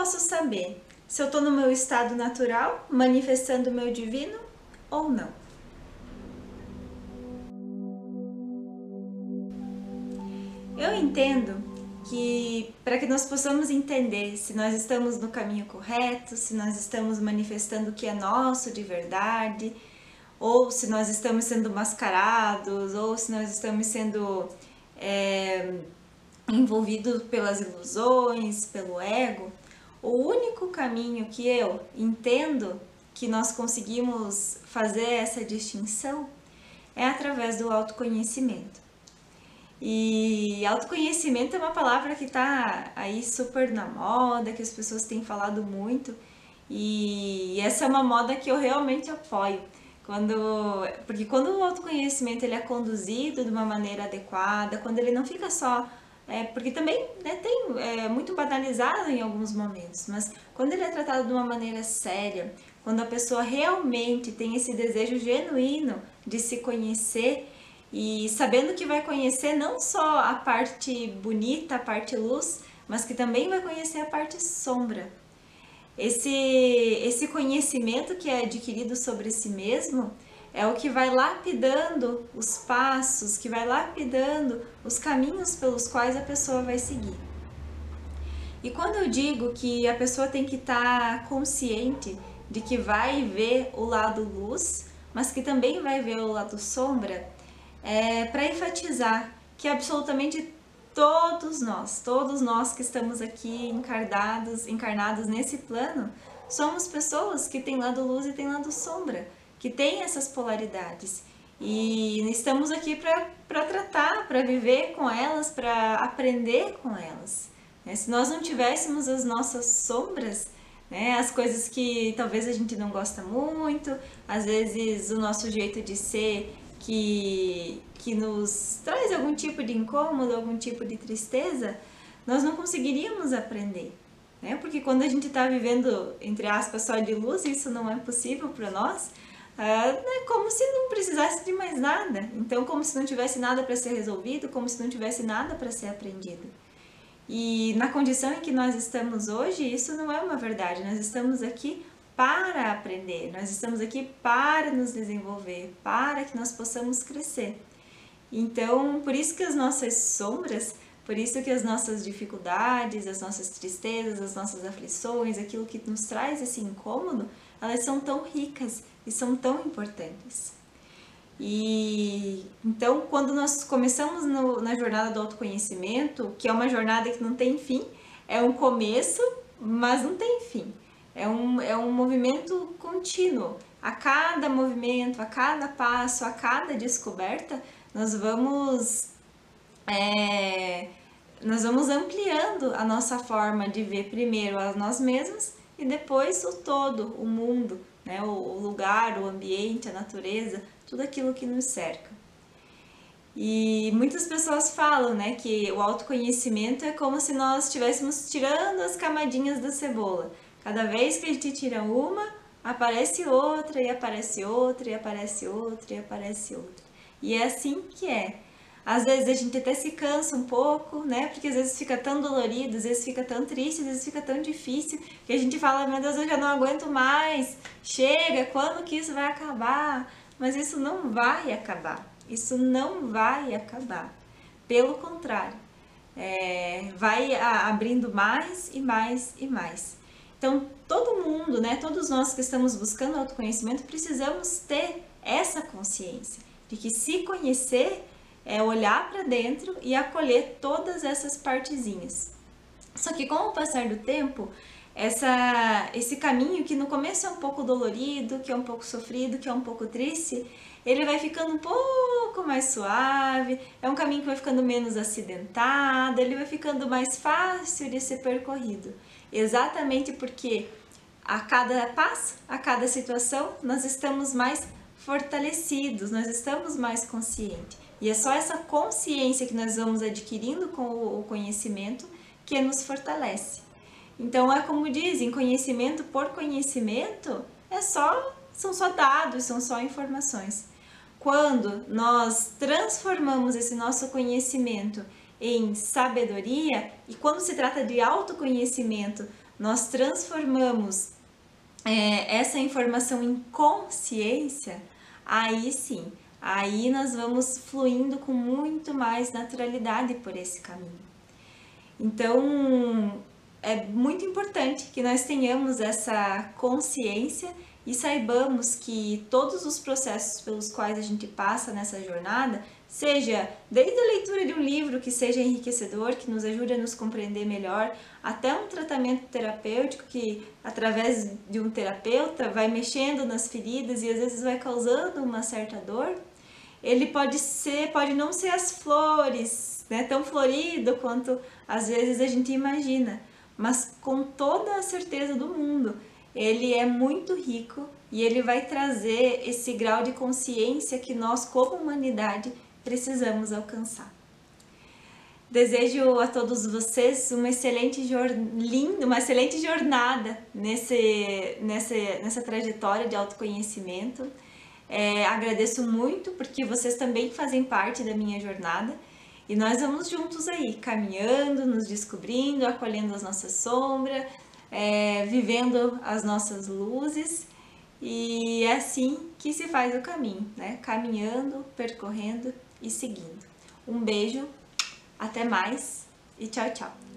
posso saber se eu estou no meu estado natural, manifestando o meu divino ou não? Eu entendo que para que nós possamos entender se nós estamos no caminho correto, se nós estamos manifestando o que é nosso de verdade, ou se nós estamos sendo mascarados, ou se nós estamos sendo é, envolvidos pelas ilusões, pelo ego, o único caminho que eu entendo que nós conseguimos fazer essa distinção é através do autoconhecimento. E autoconhecimento é uma palavra que está aí super na moda, que as pessoas têm falado muito, e essa é uma moda que eu realmente apoio. Quando, porque quando o autoconhecimento ele é conduzido de uma maneira adequada, quando ele não fica só é, porque também né, tem é, muito banalizado em alguns momentos, mas quando ele é tratado de uma maneira séria, quando a pessoa realmente tem esse desejo genuíno de se conhecer e sabendo que vai conhecer não só a parte bonita, a parte luz, mas que também vai conhecer a parte sombra. Esse, esse conhecimento que é adquirido sobre si mesmo é o que vai lapidando os passos, que vai lapidando os caminhos pelos quais a pessoa vai seguir. E quando eu digo que a pessoa tem que estar tá consciente de que vai ver o lado luz, mas que também vai ver o lado sombra, é para enfatizar que absolutamente todos nós, todos nós que estamos aqui encarnados, encarnados nesse plano, somos pessoas que têm lado luz e têm lado sombra que tem essas polaridades. E estamos aqui para tratar, para viver com elas, para aprender com elas. Né? Se nós não tivéssemos as nossas sombras, né? as coisas que talvez a gente não gosta muito, às vezes o nosso jeito de ser que, que nos traz algum tipo de incômodo, algum tipo de tristeza, nós não conseguiríamos aprender. Né? Porque quando a gente está vivendo, entre aspas, só de luz, isso não é possível para nós, é como se não precisasse de mais nada. Então, como se não tivesse nada para ser resolvido, como se não tivesse nada para ser aprendido. E na condição em que nós estamos hoje, isso não é uma verdade. Nós estamos aqui para aprender, nós estamos aqui para nos desenvolver, para que nós possamos crescer. Então, por isso que as nossas sombras, por isso que as nossas dificuldades, as nossas tristezas, as nossas aflições, aquilo que nos traz esse incômodo, elas são tão ricas e são tão importantes. E então, quando nós começamos no, na jornada do autoconhecimento, que é uma jornada que não tem fim, é um começo, mas não tem fim. É um, é um movimento contínuo. A cada movimento, a cada passo, a cada descoberta, nós vamos é, nós vamos ampliando a nossa forma de ver primeiro a nós mesmos e depois o todo, o mundo, né? o lugar, o ambiente, a natureza, tudo aquilo que nos cerca. E muitas pessoas falam né, que o autoconhecimento é como se nós estivéssemos tirando as camadinhas da cebola. Cada vez que a gente tira uma, aparece outra, e aparece outra, e aparece outra, e aparece outra. E é assim que é. Às vezes a gente até se cansa um pouco, né? Porque às vezes fica tão dolorido, às vezes fica tão triste, às vezes fica tão difícil que a gente fala, meu Deus, eu já não aguento mais. Chega, quando que isso vai acabar? Mas isso não vai acabar. Isso não vai acabar. Pelo contrário, é, vai abrindo mais e mais e mais. Então, todo mundo, né, todos nós que estamos buscando autoconhecimento, precisamos ter essa consciência de que se conhecer é olhar para dentro e acolher todas essas partezinhas. Só que com o passar do tempo, essa, esse caminho que no começo é um pouco dolorido, que é um pouco sofrido, que é um pouco triste, ele vai ficando um pouco mais suave, é um caminho que vai ficando menos acidentado, ele vai ficando mais fácil de ser percorrido. Exatamente porque a cada passo, a cada situação, nós estamos mais fortalecidos, nós estamos mais conscientes. E é só essa consciência que nós vamos adquirindo com o conhecimento que nos fortalece. Então é como dizem, conhecimento por conhecimento é só são só dados, são só informações. Quando nós transformamos esse nosso conhecimento em sabedoria, e quando se trata de autoconhecimento, nós transformamos é, essa informação em consciência, aí sim, aí nós vamos fluindo com muito mais naturalidade por esse caminho. Então, é muito importante que nós tenhamos essa consciência e saibamos que todos os processos pelos quais a gente passa nessa jornada, seja desde a leitura de um livro que seja enriquecedor, que nos ajude a nos compreender melhor, até um tratamento terapêutico que, através de um terapeuta, vai mexendo nas feridas e às vezes vai causando uma certa dor, ele pode ser, pode não ser as flores, né, tão florido quanto às vezes a gente imagina, mas com toda a certeza do mundo ele é muito rico e ele vai trazer esse grau de consciência que nós, como humanidade, precisamos alcançar. Desejo a todos vocês uma excelente linda, uma excelente jornada nesse, nessa, nessa trajetória de autoconhecimento. É, agradeço muito porque vocês também fazem parte da minha jornada e nós vamos juntos aí, caminhando, nos descobrindo, acolhendo as nossas sombras, é, vivendo as nossas luzes e é assim que se faz o caminho, né? Caminhando, percorrendo e seguindo. Um beijo, até mais e tchau, tchau.